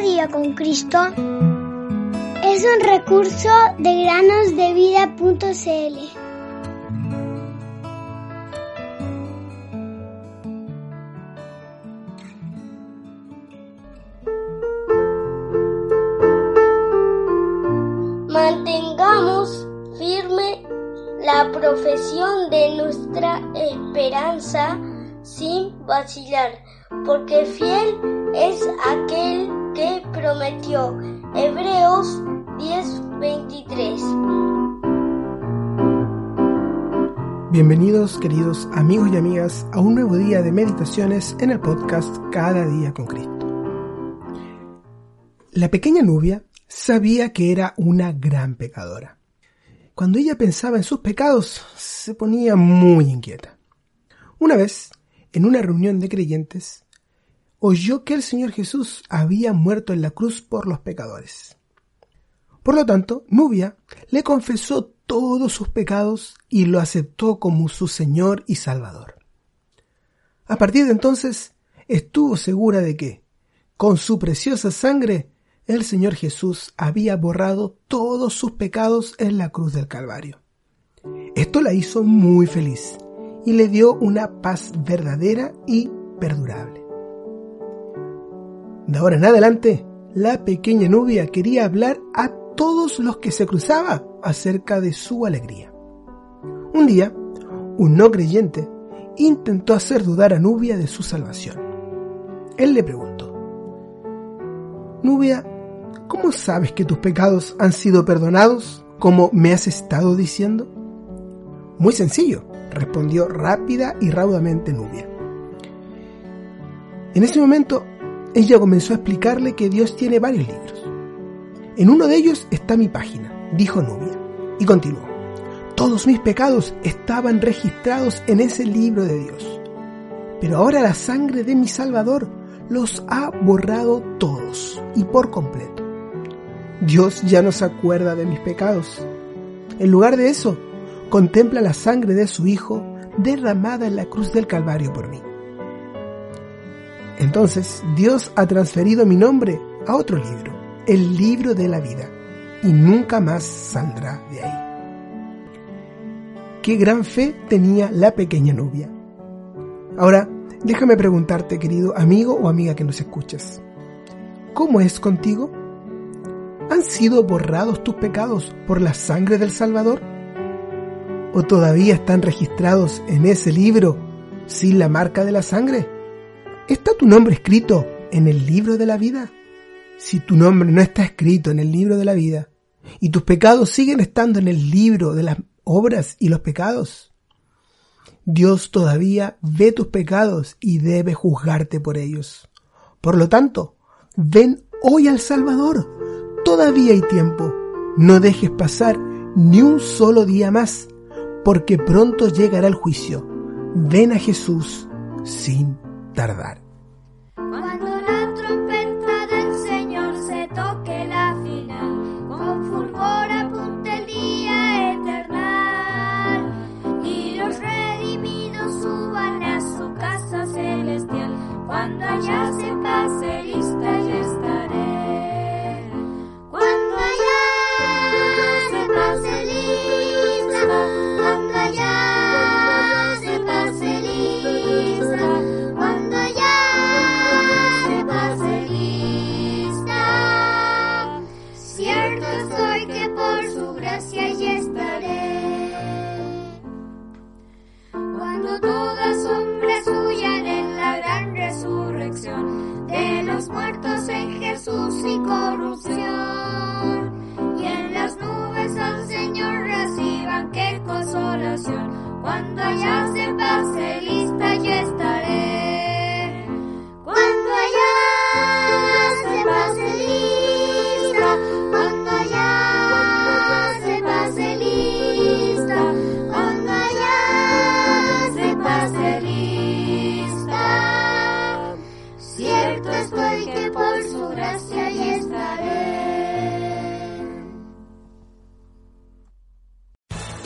día con Cristo es un recurso de granosdevida.cl. Mantengamos firme la profesión de nuestra esperanza sin vacilar, porque fiel es aquel que prometió. Hebreos 10:23. Bienvenidos queridos amigos y amigas a un nuevo día de meditaciones en el podcast Cada día con Cristo. La pequeña Nubia sabía que era una gran pecadora. Cuando ella pensaba en sus pecados, se ponía muy inquieta. Una vez, en una reunión de creyentes, oyó que el Señor Jesús había muerto en la cruz por los pecadores. Por lo tanto, Nubia le confesó todos sus pecados y lo aceptó como su Señor y Salvador. A partir de entonces, estuvo segura de que, con su preciosa sangre, el Señor Jesús había borrado todos sus pecados en la cruz del Calvario. Esto la hizo muy feliz y le dio una paz verdadera y perdurable. De ahora en adelante, la pequeña Nubia quería hablar a todos los que se cruzaba acerca de su alegría. Un día, un no creyente intentó hacer dudar a Nubia de su salvación. Él le preguntó, Nubia, ¿cómo sabes que tus pecados han sido perdonados como me has estado diciendo? Muy sencillo, respondió rápida y raudamente Nubia. En ese momento, ella comenzó a explicarle que Dios tiene varios libros. En uno de ellos está mi página, dijo Nubia, y continuó. Todos mis pecados estaban registrados en ese libro de Dios. Pero ahora la sangre de mi Salvador los ha borrado todos y por completo. Dios ya no se acuerda de mis pecados. En lugar de eso, contempla la sangre de su Hijo derramada en la cruz del Calvario por mí. Entonces Dios ha transferido mi nombre a otro libro, el libro de la vida, y nunca más saldrá de ahí. Qué gran fe tenía la pequeña Nubia. Ahora, déjame preguntarte, querido amigo o amiga que nos escuchas, ¿cómo es contigo? ¿Han sido borrados tus pecados por la sangre del Salvador? ¿O todavía están registrados en ese libro sin la marca de la sangre? ¿Está tu nombre escrito en el libro de la vida? Si tu nombre no está escrito en el libro de la vida y tus pecados siguen estando en el libro de las obras y los pecados, Dios todavía ve tus pecados y debe juzgarte por ellos. Por lo tanto, ven hoy al Salvador. Todavía hay tiempo. No dejes pasar ni un solo día más, porque pronto llegará el juicio. Ven a Jesús sin tardar. Cuando la trompeta del Señor se toque la final, con fulgor apunte el día eternal, y los redimidos suban a su casa celestial. Cuando allá se Que por su gracia ya estaré. Cuando todos hombres huyan en la gran resurrección de los muertos en